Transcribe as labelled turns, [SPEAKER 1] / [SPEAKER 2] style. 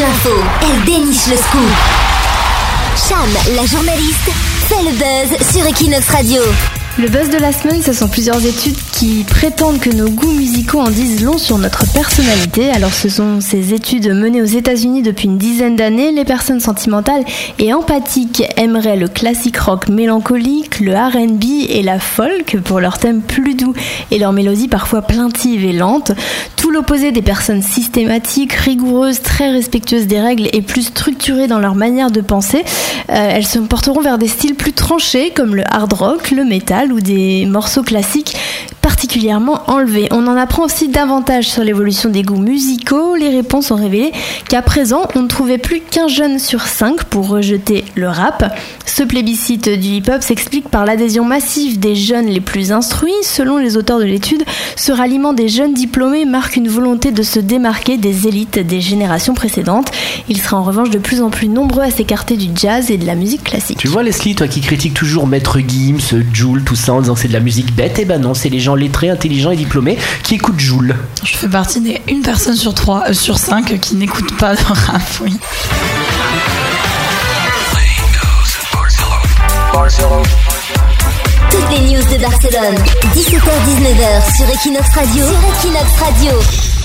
[SPEAKER 1] l'info, elle déniche le scoop. Cham, la journaliste, fait le buzz sur Equinox Radio.
[SPEAKER 2] Le buzz de la semaine, ce sont plusieurs études qui prétendent que nos goûts musicaux en disent long sur notre personnalité. Alors ce sont ces études menées aux États-Unis depuis une dizaine d'années. Les personnes sentimentales et empathiques aimeraient le classique rock mélancolique, le R&B et la folk pour leur thème plus doux et leur mélodie parfois plaintive et lente. Tout l'opposé des personnes systématiques, rigoureuses, très respectueuses des règles et plus structurées dans leur manière de penser. Euh, elles se porteront vers des styles plus tranchés comme le hard rock, le metal ou des morceaux classiques particulièrement enlevés. On en apprend aussi davantage sur l'évolution des goûts musicaux. Les réponses ont révélé qu'à présent, on ne trouvait plus qu'un jeune sur cinq pour rejeter le rap. Ce plébiscite du hip-hop s'explique par l'adhésion massive des jeunes les plus instruits. Selon les auteurs de l'étude, ce ralliement des jeunes diplômés marque une volonté de se démarquer des élites des générations précédentes. Il sera en revanche de plus en plus nombreux à s'écarter du jazz et de la musique classique.
[SPEAKER 3] Tu vois Leslie, toi qui critiques toujours Maître Gims, Joule, tout ça en disant que c'est de la musique bête, et eh ben non, c'est les gens lettrés, intelligents et diplômés qui écoutent Joule.
[SPEAKER 4] Je fais partie des une personne sur trois, euh, sur cinq qui n'écoute pas de rap, oui.
[SPEAKER 1] Toutes les news de Barcelone, 17h-19h sur Equinox Radio. Sur Equinox Radio.